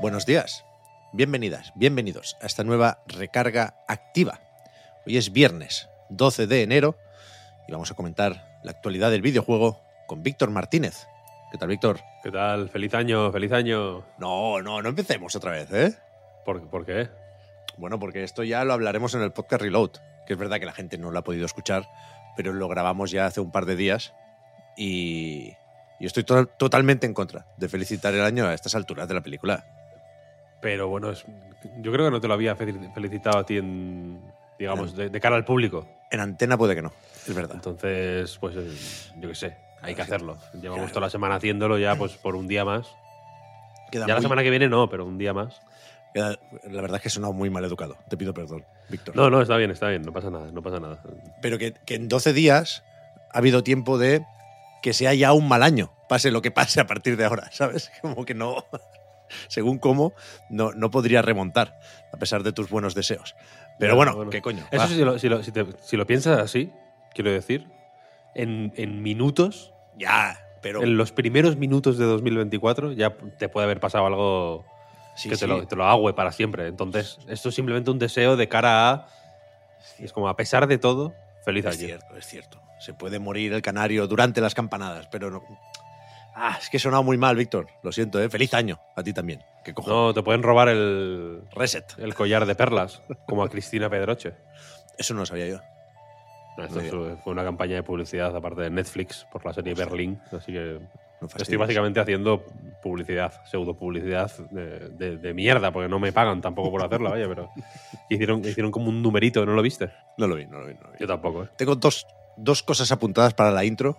Buenos días, bienvenidas, bienvenidos a esta nueva recarga activa. Hoy es viernes 12 de enero y vamos a comentar la actualidad del videojuego con Víctor Martínez. ¿Qué tal, Víctor? ¿Qué tal? Feliz año, feliz año. No, no, no empecemos otra vez, ¿eh? ¿Por, por qué? Bueno, porque esto ya lo hablaremos en el podcast Reload, que es verdad que la gente no lo ha podido escuchar, pero lo grabamos ya hace un par de días y, y estoy to- totalmente en contra de felicitar el año a estas alturas de la película. Pero bueno, es- yo creo que no te lo había fel- felicitado a ti en, digamos, de, de cara al público. En antena puede que no, es verdad. Entonces, pues eh, yo qué sé, hay que hacerlo. Llevamos toda la semana haciéndolo ya pues por un día más. Queda Ya la muy- semana que viene no, pero un día más. queda- la verdad es que he sonado muy mal educado. Te pido perdón, Víctor. No, no, está bien, está bien, no pasa nada, no pasa nada. pero que, que en 12 días ha habido tiempo de que sea ya un mal año, pase lo que pase a partir de ahora, ¿sabes? Como que no, según cómo, no, no podría remontar, a pesar de tus buenos deseos. Pero bueno, bueno. ¿qué coño? Eso si lo, si lo- si te- si lo piensas así, quiero decir, en, en minutos, Ya, pero... en los primeros minutos de 2024, ya te puede haber pasado algo sí, que sí, te, lo, te lo agüe para siempre. Entonces, esto es simplemente un deseo de cara a. Es como, a pesar de todo, feliz es año. cierto, es cierto. Se puede morir el canario durante las campanadas, pero no... Ah, es que he sonado muy mal, Víctor. Lo siento, ¿eh? Feliz año a ti también. No, te pueden robar el, Reset. el collar de perlas, como a Cristina Pedroche. Eso no lo sabía yo. No, esto fue una campaña de publicidad aparte de Netflix por la serie Berlín. Así que No estoy básicamente haciendo publicidad, pseudo publicidad de, de- de mierda, porque no me pagan tampoco por hacerla, vaya, pero hicieron, hicieron como un numerito, ¿no lo viste? No lo vi, no lo vi. No lo vi. Yo tampoco, ¿eh? Tengo dos, dos cosas apuntadas para la intro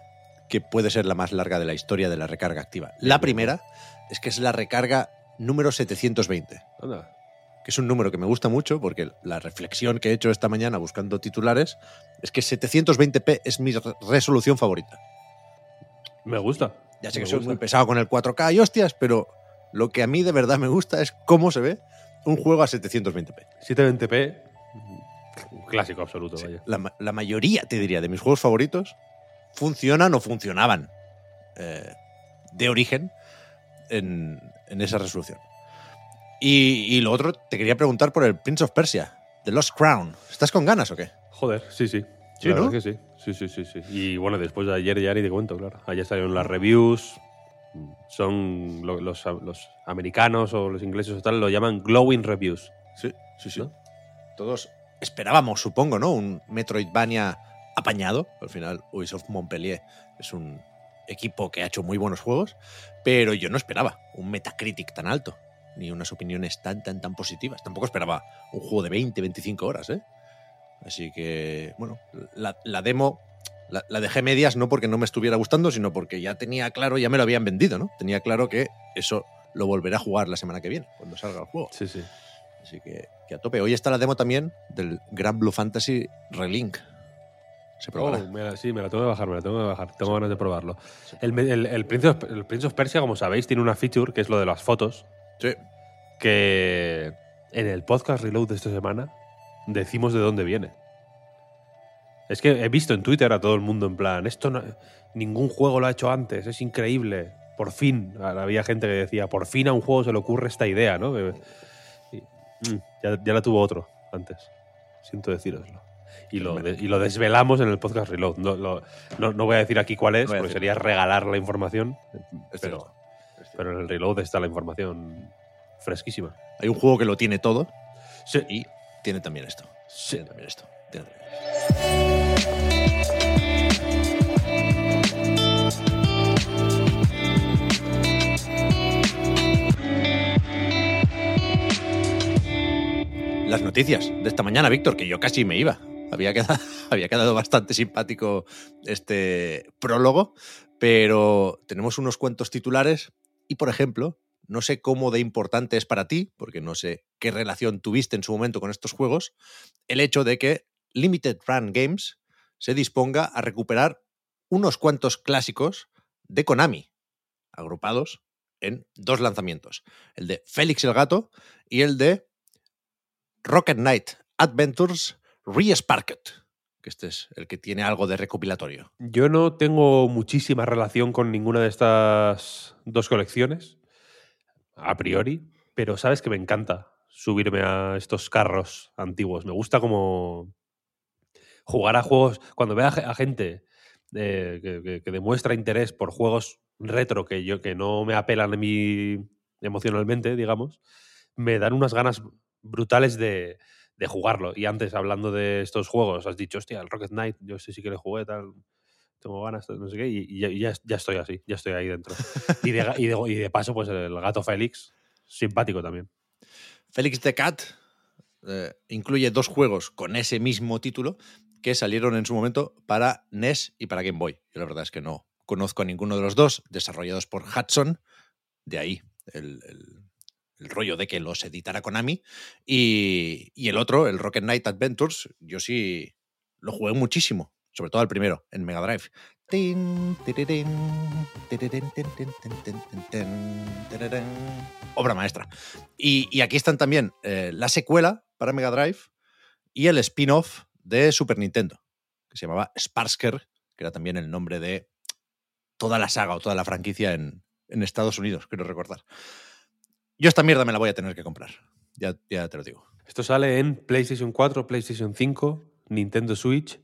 que puede ser la más larga de la historia de la recarga activa. La primera es que es la recarga número 720, Anda. que es un número que me gusta mucho porque la reflexión que he hecho esta mañana buscando titulares es que 720p es mi re- resolución favorita. Me gusta. Ya sé Me que soy gusta. muy pesado con el 4K y hostias, pero lo que a mí de verdad me gusta es cómo se ve un juego a 720p. 720p, un clásico absoluto, Sí, vaya. la, ma- la mayoría, te diría, de mis juegos favoritos funcionan o funcionaban eh, de origen en, en esa resolución. Y, y lo otro, te quería preguntar por el Prince of Persia, The Lost Crown. ¿Estás con ganas o qué? Joder, sí, sí. Sí, La ¿no? verdad que sí. Sí, sí, sí, sí. Y bueno, después de ayer ya ni te cuento, claro. Ayer salieron las reviews. Son lo- los, los americanos o los ingleses o tal lo llaman glowing reviews. Sí, sí, sí. ¿No? Todos esperábamos, supongo, ¿no? Un Metroidvania apañado. Al final, Ubisoft Montpellier es un equipo que ha hecho muy buenos juegos, pero yo no esperaba un Metacritic tan alto, ni unas opiniones tan, tan, tan positivas. Tampoco esperaba un juego de 20, 25 horas, ¿eh? Así que, bueno, la, la demo la, la dejé medias no porque no me estuviera gustando, sino porque ya tenía claro, ya me lo habían vendido, ¿no? Tenía claro que eso lo volveré a jugar la semana que viene, cuando salga el juego. Sí, sí. Así que, que a tope. Hoy está la demo también del Gran Blue Fantasy Relink. Se probará. Oh, me la- sí, me la tengo que bajar, me la tengo que bajar. Tengo ganas de probarlo. El, el, el Prince of, el Prince of Persia, como sabéis, tiene una feature que es lo de las fotos. Sí. que en el podcast Reload de esta semana decimos de dónde viene. Es que he visto en Twitter a todo el mundo en plan, esto no- ningún juego lo ha hecho antes, es increíble. Por fin, había gente que decía, por fin a un juego se le ocurre esta idea, ¿no? Y, mm, ya, ya la tuvo otro antes, siento deciroslo. Y lo, de- y lo desvelamos en el podcast Reload. No, lo- no- no voy a decir aquí cuál es, No porque sería regalar la información, Es pero, cierto. pero en el Reload está la información fresquísima. Hay un juego que lo tiene todo Sí. y tiene también esto. Sí. Tiene también esto. tiene también esto. Las noticias de esta mañana, Víctor, que yo casi me iba. Había quedado, había quedado bastante simpático este prólogo, pero tenemos unos cuantos titulares y, por ejemplo, no sé cómo de importante es para ti, porque no sé qué relación tuviste en su momento con estos juegos, el hecho de que Limited Run Games se disponga a recuperar unos cuantos clásicos de Konami, agrupados en dos lanzamientos, el de Félix el Gato y el de Rocket Knight Adventures Re-Sparked, que este es el que tiene algo de recopilatorio. Yo no tengo muchísima relación con ninguna de estas dos colecciones, a priori, pero sabes que me encanta subirme a estos carros antiguos. Me gusta como jugar a juegos. Cuando veo a gente eh, que, que- que demuestra interés por juegos retro que yo que no me apelan a mí emocionalmente, digamos, me dan unas ganas brutales de, de jugarlo. Y antes, hablando de estos juegos, has dicho, hostia, el Rocket Knight, yo sí sí que le jugué, tal, tengo ganas, no sé qué, y, ya, ya- estoy así, ya estoy ahí dentro. Y de, y de- paso, pues el gato Félix, simpático también. Félix the Cat eh, incluye dos juegos con ese mismo título que salieron en su momento para NES y para Game Boy. Yo la verdad es que no conozco a ninguno de los dos, desarrollados por Hudson, de ahí el- el rollo de que los editara Konami. Y, y el otro, el Rocket Knight Adventures, yo sí lo jugué muchísimo, sobre todo el primero, en Mega Drive. Obra maestra. Y, y aquí están también eh, la secuela para Mega Drive y el spin-off de Super Nintendo, que se llamaba Sparsker, que era también el nombre de toda la saga o toda la franquicia en, en Estados Unidos, quiero recordar. Yo esta mierda me la voy a tener que comprar, ya, ya te lo digo. Esto sale en PlayStation 4, PlayStation 5, Nintendo Switch.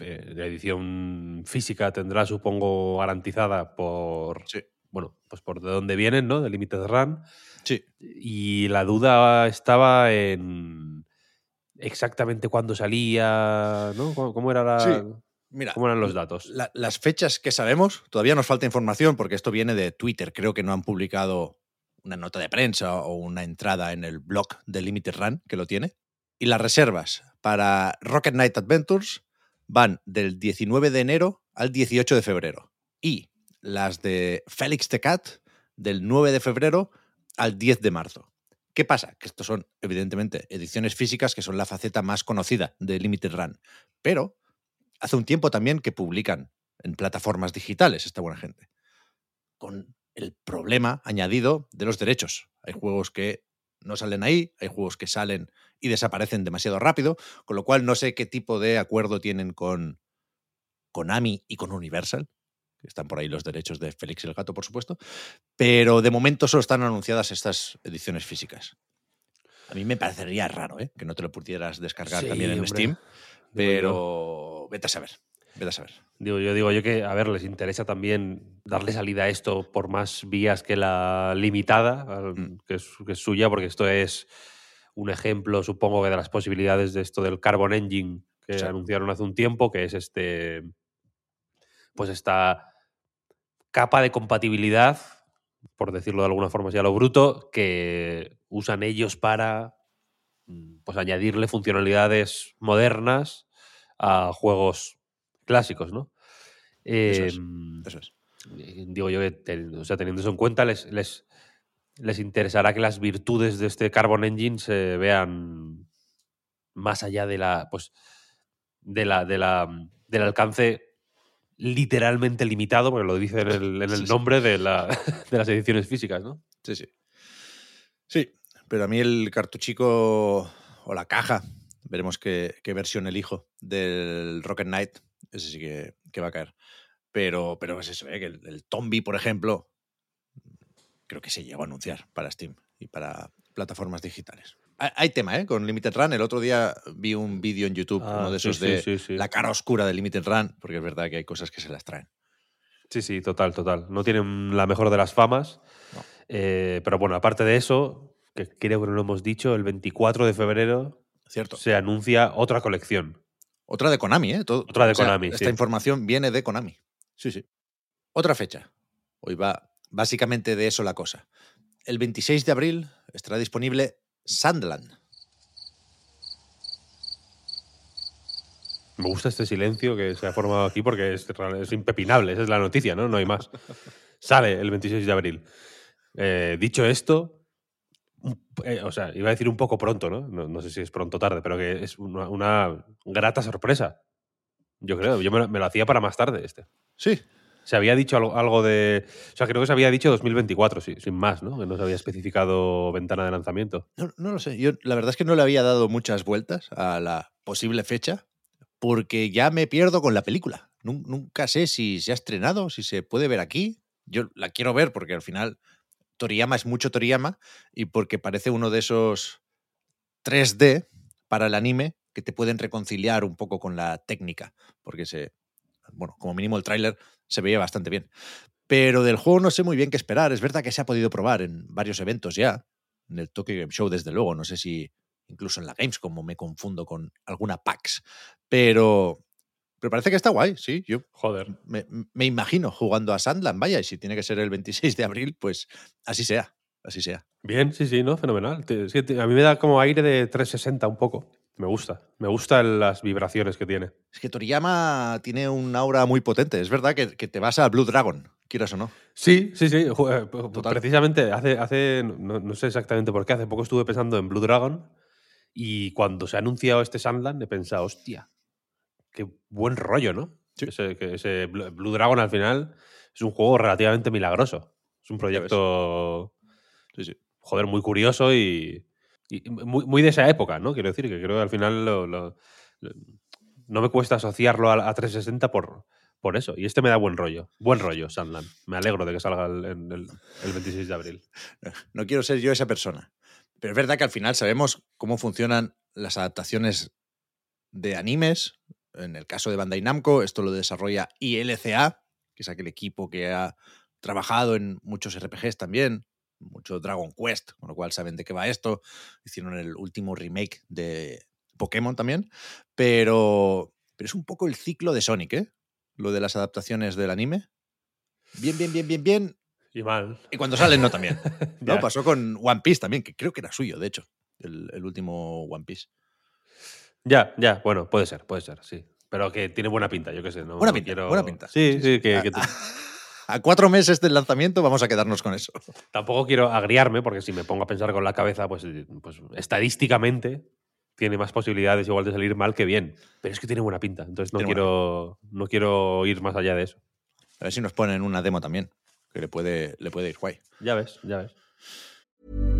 La edición física tendrá, supongo, garantizada por. Sí. Bueno, pues por de dónde vienen, ¿no? De Limited Run. Sí, Y la duda estaba en exactamente cuándo salía, ¿no? ¿Cómo, cómo era la- Sí. mira. cómo eran los datos? la- las fechas que sabemos, todavía nos falta información porque esto viene de Twitter. Creo que no han publicado una nota de prensa o una entrada en el blog de Limited Run que lo tiene. Y las reservas para Rocket Knight Adventures van del 19 de enero al 18 de febrero. Y las de Félix the Cat del 9 de febrero al 10 de marzo. ¿Qué pasa? Que estos son, evidentemente, ediciones físicas que son la faceta más conocida de Limited Run. Pero hace un tiempo también que publican en plataformas digitales esta buena gente. Con el problema añadido de los derechos. Hay juegos que no salen ahí, hay juegos que salen y desaparecen demasiado rápido, con lo cual no sé qué tipo de acuerdo tienen con Konami y con Universal, que están por ahí los derechos de Félix el Gato, por supuesto, pero de momento solo están anunciadas estas ediciones físicas. A mí me parecería raro ¿eh? que no te lo pudieras descargar Sí, también en hombre. Steam, pero vete a saber, vete a saber. Digo, yo digo yo que, a ver, les interesa también darle salida a esto por más vías que la limitada, Mm. que, es, que es suya, porque esto es un ejemplo, supongo, que de las posibilidades de esto del Carbon Engine que Sí. anunciaron hace un tiempo, que es este. Pues esta capa de compatibilidad, por decirlo de alguna forma así a lo bruto, que usan ellos para mm, pues añadirle funcionalidades modernas a juegos clásicos, ¿no? Eso es, Em, Eso es. eh, digo yo que ten- o sea, teniendo eso en cuenta, les, les, les interesará que las virtudes de este Carbon Engine se vean más allá de la. Pues. De la, de la, del alcance literalmente limitado, porque lo dice en el, en nombre de, la, de las ediciones físicas, ¿no? Sí, sí. Sí, pero a mí el cartuchico o la caja, veremos qué, qué versión elijo del Rocket Knight, ese sí que, que va a caer. Pero, pero es eso, ¿eh? que el, el Tombi, por ejemplo, creo que se llegó a anunciar para Steam y para plataformas digitales. Hay, tema, ¿eh? Con Limited Run. El otro día vi un vídeo en YouTube, Ah, uno de sí, esos sí, de sí, sí. la cara oscura de Limited Run, porque es verdad que hay cosas que se las traen. Sí, sí, total, total. No tienen la mejor de las famas. No. Eh, pero bueno, aparte de eso, que creo que no lo hemos dicho, el 24 de febrero ¿Cierto? se anuncia otra colección. Otra de Konami, ¿eh? Todo- Otra de o sea, Konami, Esta sí. información viene de Konami. Sí, sí. Otra fecha. Hoy va básicamente de eso la cosa. El 26 de abril estará disponible Sandland. Me gusta este silencio que se ha formado aquí porque es, es impepinable, esa es la noticia, ¿no? No hay más. Sale el 26 de abril. Eh, dicho esto, eh, o sea, iba a decir un poco pronto, ¿no? ¿no? sé si es pronto o tarde, pero que es una, una grata sorpresa. Yo creo, yo me lo, me lo, hacía para más tarde este. Sí. Se había dicho algo, algo, de... O sea, creo que se había dicho 2024, sí, sin más, ¿no? Que no se había especificado ventana de lanzamiento. No, no lo sé. Yo la verdad es que no le había dado muchas vueltas a la posible fecha porque ya me pierdo con la película. Nunca sé si se ha estrenado, si se puede ver aquí. Yo la quiero ver porque al final Toriyama es mucho Toriyama y porque parece uno de esos 3D para el anime que te pueden reconciliar un poco con la técnica, porque se, bueno, como mínimo el tráiler se veía bastante bien. Pero del juego no sé muy bien qué esperar. Es verdad que se ha podido probar en varios eventos ya, en el Tokyo Game Show desde luego, no sé si incluso en la Games, como me confundo con alguna PAX, pero, pero parece que está guay, sí. Yo Joder. Me, me, imagino jugando a Sandland, vaya, y si tiene que ser el 26 de abril, pues así sea, así sea. Bien, sí, sí, ¿no? Fenomenal. A mí me da como aire de 360 un poco. Me gusta. Me gustan las vibraciones que tiene. Es que Toriyama tiene un aura muy potente. Es verdad que, que te vas a Blue Dragon, quieras o no. Sí, sí, sí. Total. Precisamente, hace, hace no, no, sé exactamente por qué, hace poco estuve pensando en Blue Dragon y cuando se ha anunciado este Sandland he pensado, hostia, qué buen rollo, ¿no? Sí. Ese, que ese Blue Dragon al final es un juego relativamente milagroso. Es un proyecto, sí, sí. joder, muy curioso y, y muy, muy, de esa época, ¿no? Quiero decir que creo que al final lo, lo, lo, no me cuesta asociarlo a, a 360 por, por eso. Y este me da buen rollo. Buen rollo, Sandland. Me alegro de que salga el, el, el 26 de abril. No quiero ser yo esa persona. Pero es verdad que al final sabemos cómo funcionan las adaptaciones de animes. En el caso de Bandai Namco, esto lo desarrolla ILCA, que es aquel equipo que ha trabajado en muchos RPGs también, mucho Dragon Quest, con lo cual saben de qué va esto. Hicieron el último remake de Pokémon también, pero, pero es un poco el ciclo de Sonic, ¿eh? Lo de las adaptaciones del anime. Bien, bien, bien, bien, bien. Y mal. Y cuando salen, no también. no, pasó con One Piece también, que creo que era suyo, de hecho, el, el último One Piece. Ya, ya, bueno, puede ser, puede ser, sí. Pero que tiene buena pinta, yo qué sé. No, buena no pinta, quiero... buena pinta. Sí, sí, sí que, a, que a, a, cuatro meses del lanzamiento vamos a quedarnos con eso. Tampoco quiero agriarme, porque si me pongo a pensar con la cabeza, pues, pues estadísticamente tiene más posibilidades igual de salir mal que bien. Pero es que tiene buena pinta, entonces no, quiero, no quiero ir más allá de eso. A ver si nos ponen una demo también, que le puede, le puede ir guay. Ya ves, ya ves.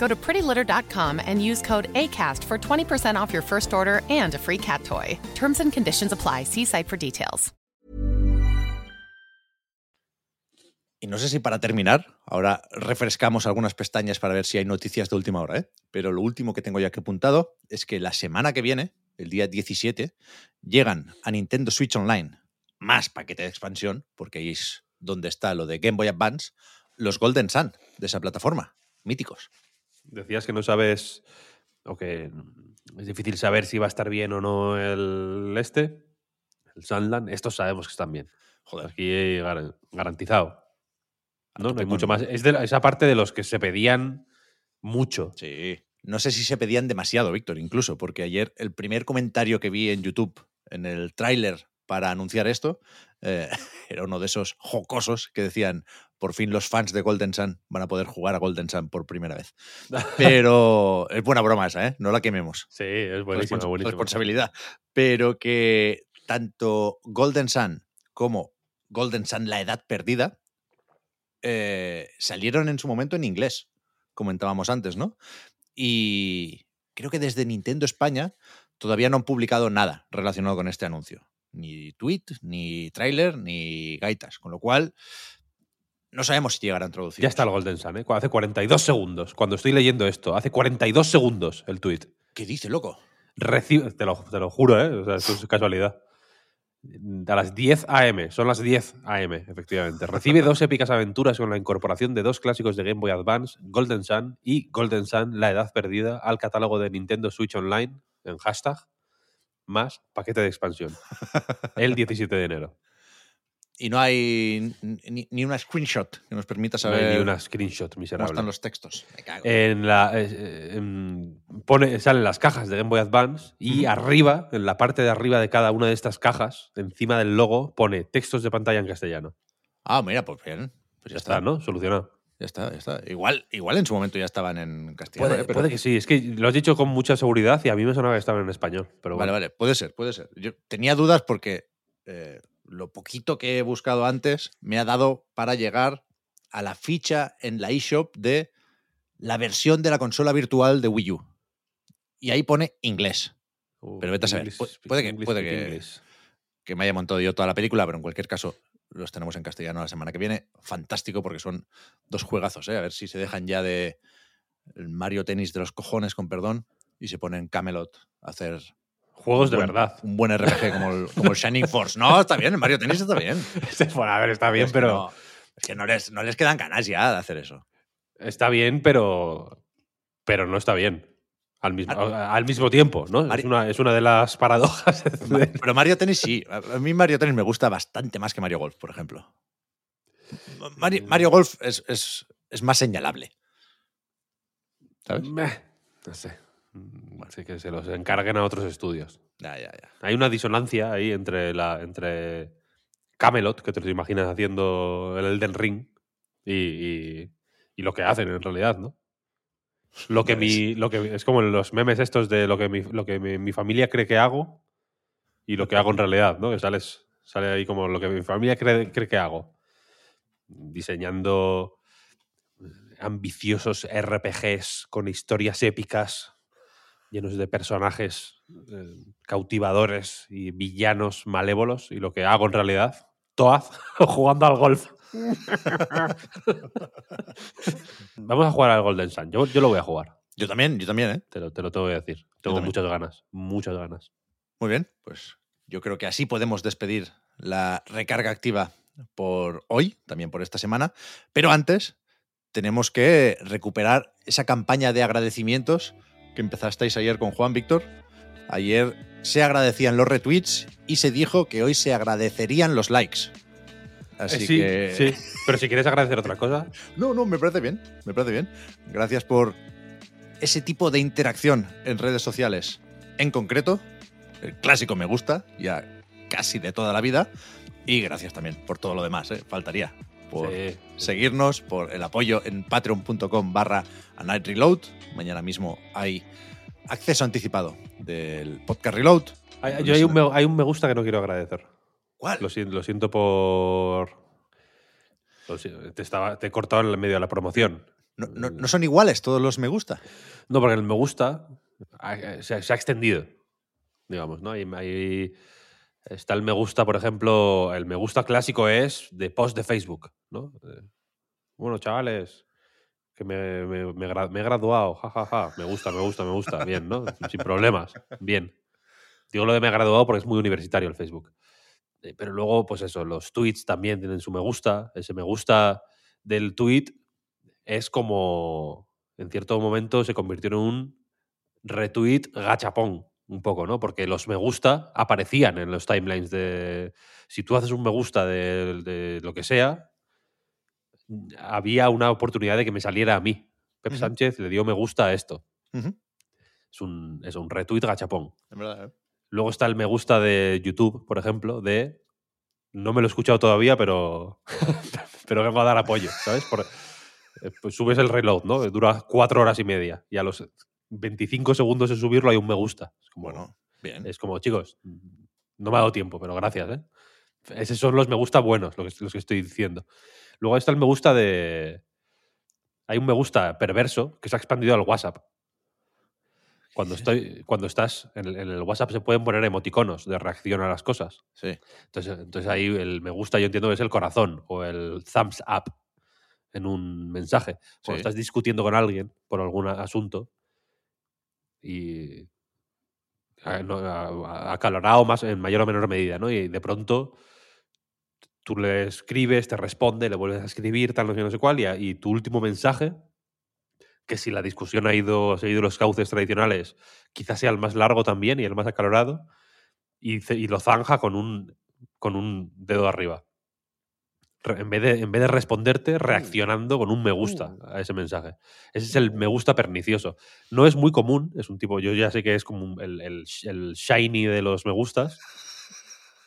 Go to prettylitter.com and use code ACAST for 20% off your first order and a free cat toy. Terms and conditions apply. See site for details. Y no sé si para terminar, ahora refrescamos algunas pestañas para ver si hay noticias de última hora, ¿eh? pero lo último que tengo ya que apuntado es que la semana que viene, el día 17, llegan a Nintendo Switch Online más paquete de expansión, porque ahí es donde está lo de Game Boy Advance, los Golden Sun de esa plataforma, míticos. Decías que no sabes, o que es difícil saber si va a estar bien o no el este, el Sunland. Estos sabemos que están bien. Joder. Aquí gar garantizado. No, no hay mucho más. Es de la, esa parte de los que se pedían mucho. Sí. No sé si se pedían demasiado, Víctor, incluso, porque ayer el primer comentario que vi en YouTube, en el tráiler para anunciar esto, eh, era uno de esos jocosos que decían, por fin los fans de Golden Sun van a poder jugar a Golden Sun por primera vez. Pero es buena broma esa, ¿eh? No la quememos. Sí, es buenísima, Respons buenísima. responsabilidad. Pero que tanto Golden Sun como Golden Sun La Edad Perdida eh, salieron en su momento en inglés, comentábamos antes, ¿no? Y creo que desde Nintendo España todavía no han publicado nada relacionado con este anuncio. Ni tweet, ni tráiler, ni gaitas. Con lo cual, no sabemos si llegará a introducir. Ya está el Golden Sun, ¿eh? Hace 42 segundos. Cuando estoy leyendo esto, hace 42 segundos el tweet. ¿Qué dice, loco? Recibe, te lo, te lo juro, ¿eh? O sea, esto es casualidad. A las 10 AM, son las 10 AM, efectivamente. Recibe dos épicas aventuras con la incorporación de dos clásicos de Game Boy Advance, Golden Sun y Golden Sun, La Edad Perdida, al catálogo de Nintendo Switch Online, en hashtag, más paquete de expansión. El 17 de enero. Y no hay ni, ni una screenshot que nos permita No saber hay ni una screenshot cómo miserable. están los textos. Me cago. En la, eh, eh, en- pone, salen las cajas de Game Boy Advance y arriba, en la parte de arriba de cada una de estas cajas, encima del logo, pone textos de pantalla en castellano. Ah, mira, pues bien. Pues Ya está, ¿no? Solucionado. Ya está, ya está. Igual, igual en su momento ya estaban en castellano. Puede, ¿eh? Pero- puede que sí, es que lo has dicho con mucha seguridad y a mí me sonaba que estaban en español. Pero Vale, bueno. vale, puede ser, puede ser. Yo tenía dudas porque eh, lo poquito que he buscado antes me ha dado para llegar a la ficha en la eShop de la versión de la consola virtual de Wii U. Y ahí pone inglés. Uh, pero vete a saber. English puede que- puede que- English. Que me haya montado yo toda la película, pero en cualquier caso los tenemos en castellano la semana que viene. Fantástico porque son dos juegazos, ¿eh? A ver si se dejan ya de el Mario Tennis de los cojones, con perdón, y se ponen Camelot a hacer Juegos de buen- verdad. Un buen RPG como el, como el Shining Force. No, está bien, el Mario Tennis está bien. bueno, a ver, está bien, Es pero. no- es que no les, no les quedan ganas ya de hacer eso. Está bien, pero. Pero no está bien. Al mismo, Ah. al mismo tiempo, ¿no? Es una, es una de las paradojas. de- Pero Mario Tennis sí. A mí Mario Tennis me gusta bastante más que Mario Golf, por ejemplo. Mario, Mario Golf es, es- es más señalable. ¿Sabes? Meh, no sé. Mm, Así que se los encarguen a otros estudios. Ya, ya, ya. Hay una disonancia ahí entre la entre Camelot, que te lo imaginas haciendo el Elden Ring, y, y- y lo que hacen en realidad, ¿no? Lo que mi, lo que es como los memes estos de lo que mi, lo que mi, mi familia cree que hago y lo que hago en realidad, ¿no? Que sales, sale ahí como lo que mi familia cree, cree que hago. Diseñando ambiciosos RPGs con historias épicas, llenos de personajes eh, cautivadores y villanos malévolos, y lo que hago en realidad, Toad, jugando al golf. Vamos a jugar al Golden Sun. Yo, yo lo voy a jugar, Yo también, yo también, ¿eh? te lo, te lo tengo que decir. Tengo muchas ganas, muchas ganas. Muy bien, pues yo creo que así podemos despedir la recarga activa por hoy, también por esta semana. Pero antes tenemos que recuperar esa campaña de agradecimientos que empezasteis ayer con Juan Víctor. Ayer se agradecían los retweets y se dijo que hoy se agradecerían los likes. Así Eh, sí, que sí. Pero si quieres agradecer otra cosa, no, no, me parece bien, me parece bien. Gracias por ese tipo de interacción en redes sociales. En concreto, el clásico me gusta, ya casi de toda la vida. Y gracias también por todo lo demás, ¿eh? faltaría. Por sí. seguirnos, por el apoyo en patreon.com barra a night reload. Mañana mismo hay acceso anticipado del podcast reload. Hay, yo hay, un me, hay un me gusta que no quiero agradecer. ¿Cuál? Lo siento, lo siento por. lo te, estaba, te he cortado en el medio de la promoción. No, no- no son iguales todos los me gusta. No, porque el me gusta ha- se, ha extendido, digamos, ¿no? Hay, hay- está el me gusta, por ejemplo, el me gusta clásico es de post de Facebook, ¿no? Eh, Bueno, chavales, que me, me- me he graduado, jajaja, me gusta, me gusta, me gusta, bien, ¿no? Sin problemas, bien. Digo lo de me he graduado porque es muy universitario el Facebook. Eh, Pero luego, pues eso, los tweets también tienen su me gusta. Ese me gusta del tweet es como, en cierto momento, se convirtió en un retweet gachapón, un poco, ¿no? Porque los me gusta aparecían en los timelines de... Si tú haces un me gusta de, de lo que sea, había una oportunidad de que me saliera a mí. Pep. Sánchez le dio me gusta a esto. Es un, es un retweet gachapón. en verdad, ¿eh? Luego está el me gusta de YouTube, por ejemplo, de. No me lo he escuchado todavía, pero. pero vengo a dar apoyo, ¿sabes? Por- eh, pues subes el reload, ¿no? Dura cuatro horas y media. Y a los 25 segundos de subirlo hay un me gusta. Es como, Bueno, bien. es como chicos, no me ha dado tiempo, pero gracias, ¿eh? Esos son los me gusta buenos, los que, los que estoy diciendo. Luego está el me gusta de. Hay un me gusta perverso que se ha expandido al WhatsApp. Cuando, estoy, cuando estás en el, en el WhatsApp se pueden poner emoticonos de reacción a las cosas. Sí. Entonces, entonces ahí el me gusta yo entiendo que es el corazón o el thumbs up en un mensaje. Cuando Sí. estás discutiendo con alguien por algún asunto y acalorado más en mayor o menor medida, ¿no? Y de pronto tú le escribes, te responde, le vuelves a escribir, tal, no sé, no sé cuál, y tu último mensaje, que si la discusión ha ido, ha seguido los cauces tradicionales, quizás sea el más largo también y el más acalorado, y, lo zanja con un, con un dedo arriba. Re- En vez, de, en vez de responderte, reaccionando con un me gusta Uh. a ese mensaje. Ese es el me gusta pernicioso. No es muy común, es un tipo, yo ya sé que es como un- el, el sh- el shiny de los me gustas,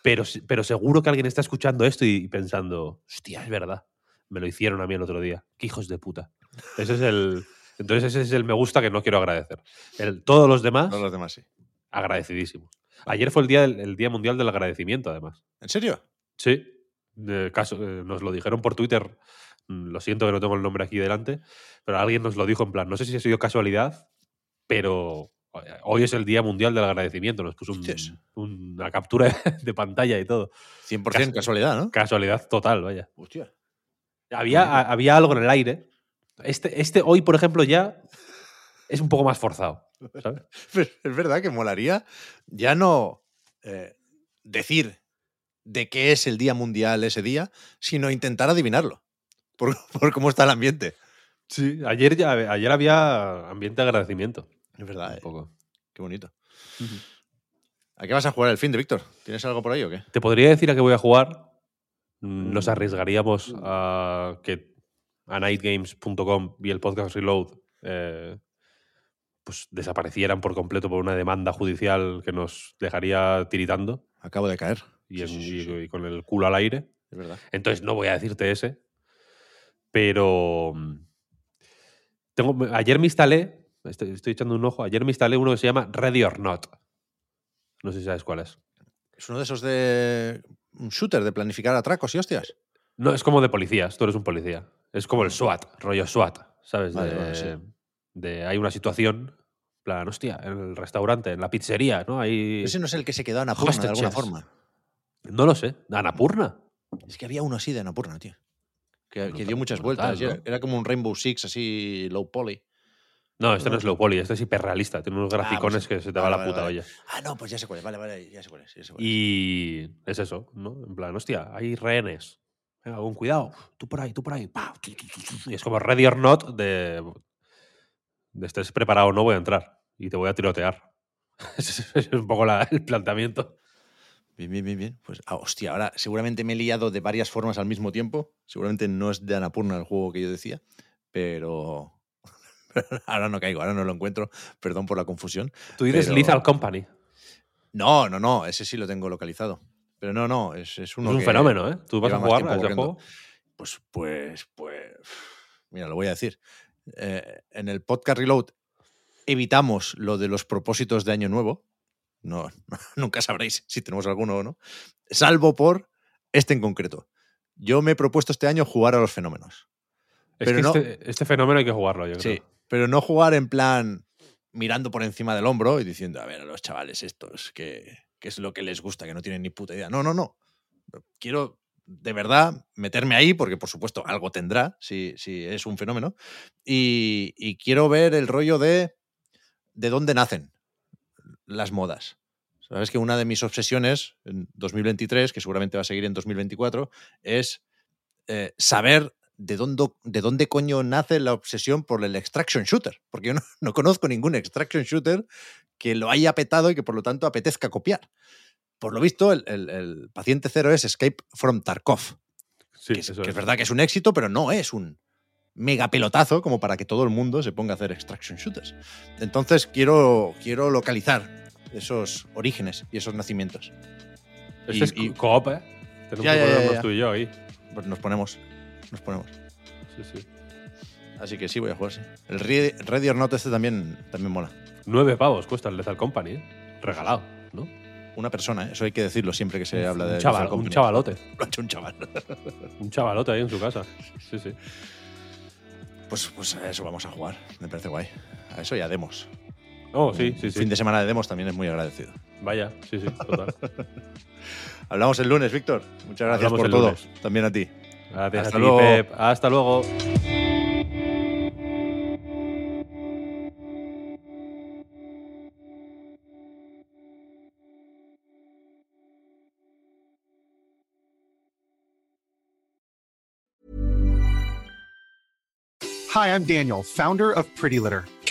pero, pero seguro que alguien está escuchando esto y pensando, hostia, es verdad, me lo hicieron a mí el otro día, qué hijos de puta. Ese es el, entonces ese es el me gusta que no quiero agradecer. El, todos los demás, Todos los demás sí. agradecidísimos. Ayer fue el día, del- el día mundial del agradecimiento, además. ¿En serio? Sí, caso, eh, nos lo dijeron por Twitter. Mm, Lo siento que no tengo el nombre aquí delante, pero alguien nos lo dijo en plan, no sé si ha sido casualidad, pero eh, hoy es el Día Mundial del Agradecimiento. Nos puso un- una captura de pantalla y todo. 100% Casi- casualidad, ¿no? Casualidad total, vaya. Hostia. Había, había algo en el aire. Este, este hoy, por ejemplo, ya es un poco más forzado. es verdad que molaría ya no eh, decir de qué es el Día Mundial ese día, sino intentar adivinarlo. Por, por cómo está el ambiente. Sí, ayer, ya, ayer había ambiente de agradecimiento. Es verdad, Un eh. poco. Qué bonito. ¿A qué vas a jugar el fin de Víctor? ¿Tienes algo por ahí o qué? Te podría decir a qué voy a jugar. Mm, Nos Mm. arriesgaríamos a que a nightgames.com y el podcast Reload eh, pues desaparecieran por completo por una demanda judicial que nos dejaría tiritando Acabo de caer. y, Sí, en- sí, sí, y- sí. y con el culo al aire. Es verdad. Entonces no voy a decirte ese. Pero mm, tengo, ayer me instalé, estoy, estoy echando un ojo, ayer me instalé uno que se llama Ready or Not. No sé si sabes cuál es. Es uno de esos de un shooter, de planificar atracos y hostias. No, es como de policías, tú eres un policía. Es como el SWAT, rollo SWAT, ¿sabes? Vale, de, vale, sí. de- hay una situación, en plan, hostia, en el restaurante, en la pizzería, ¿no? Hay, Ese no es el que se quedó en Anapurna de alguna forma. no lo sé, Anapurna. Es que había uno así de Anapurna, tío. Que, que dio muchas brutal, vueltas. Era, ¿no? era como un Rainbow Six así low poly. No, este no No. es low poly, este es hiperrealista, tiene unos graficones que se te va vale, la puta vale. olla. Ah, no, pues ya sé cuál es. Vale, vale, ya sé cuál es. ya sé cuál es. Y es eso, ¿no? En plan, hostia, hay rehenes. Venga, con cuidado. Tú por ahí, tú por ahí. Y es como ready or not de, de estés preparado o no voy a entrar y te voy a tirotear. Ese es un poco la- el planteamiento. Bien, bien, bien, bien. Pues, ah, hostia, ahora seguramente me he liado de varias formas al mismo tiempo. Seguramente no es de Anapurna el juego que yo decía, pero ahora no caigo, ahora no lo encuentro. Perdón por la confusión. Tú dices Pero- Lethal Company. No, no, no, ese sí lo tengo localizado. Pero no, no, es, es Es un que fenómeno, ¿eh? Tú vas a jugar a ese juego. Pues, pues, pues. Mira, lo voy a decir. Eh, en el podcast Reload evitamos lo de los propósitos de Año Nuevo. No, nunca sabréis si tenemos alguno o no. Salvo por este en concreto. Yo me he propuesto este año jugar a los fenómenos. Es pero que no- este, este fenómeno hay que jugarlo, yo creo. Sí, pero no jugar en plan mirando por encima del hombro y diciendo, a ver, a los chavales estos, que, que es lo que les gusta, que no tienen ni puta idea. No, no, no. Quiero de verdad meterme ahí, porque por supuesto algo tendrá, si, si es un fenómeno, y, y quiero ver el rollo de de dónde nacen las modas. Sabes que una de mis obsesiones en 2023, que seguramente va a seguir en 2024, es eh, saber de dónde, de dónde coño nace la obsesión por el extraction shooter. Porque yo no, no conozco ningún extraction shooter que lo haya petado y que por lo tanto apetezca copiar. Por lo visto, el, el- el paciente cero es Escape from Tarkov. Sí, que, es, eso que es verdad que es un éxito, pero no es un mega pelotazo como para que todo el mundo se ponga a hacer extraction shooters. Entonces quiero, quiero localizar esos orígenes y esos nacimientos. Este y- es y- coop, ¿eh? Tenemos que ponernos tú y yo ahí. Pues nos ponemos. Nos ponemos. Sí, sí. Así que sí, voy a jugar, sí. El Ready, or Not este también, también mola. Nueve pavos cuesta el Lethal Company, ¿eh? Regalado, ¿no? una persona, ¿eh? eso hay que decirlo siempre que se habla de. Un, chaval, Lethal un Company. chavalote. Lo ha hecho un chaval. Un chavalote ahí en su casa. Sí, sí. Pues, pues a eso vamos a jugar. Me parece guay. A eso y a demos. Oh, sí, sí, Un sí. Fin de semana de demos también es muy agradecido. Vaya, sí, sí, total. Hablamos el lunes, Víctor. Muchas gracias Hablamos por todo. lunes. También a ti. Gracias Hasta a ti, luego. Pep. Hasta luego. Hi, I'm Daniel, founder of Pretty Litter.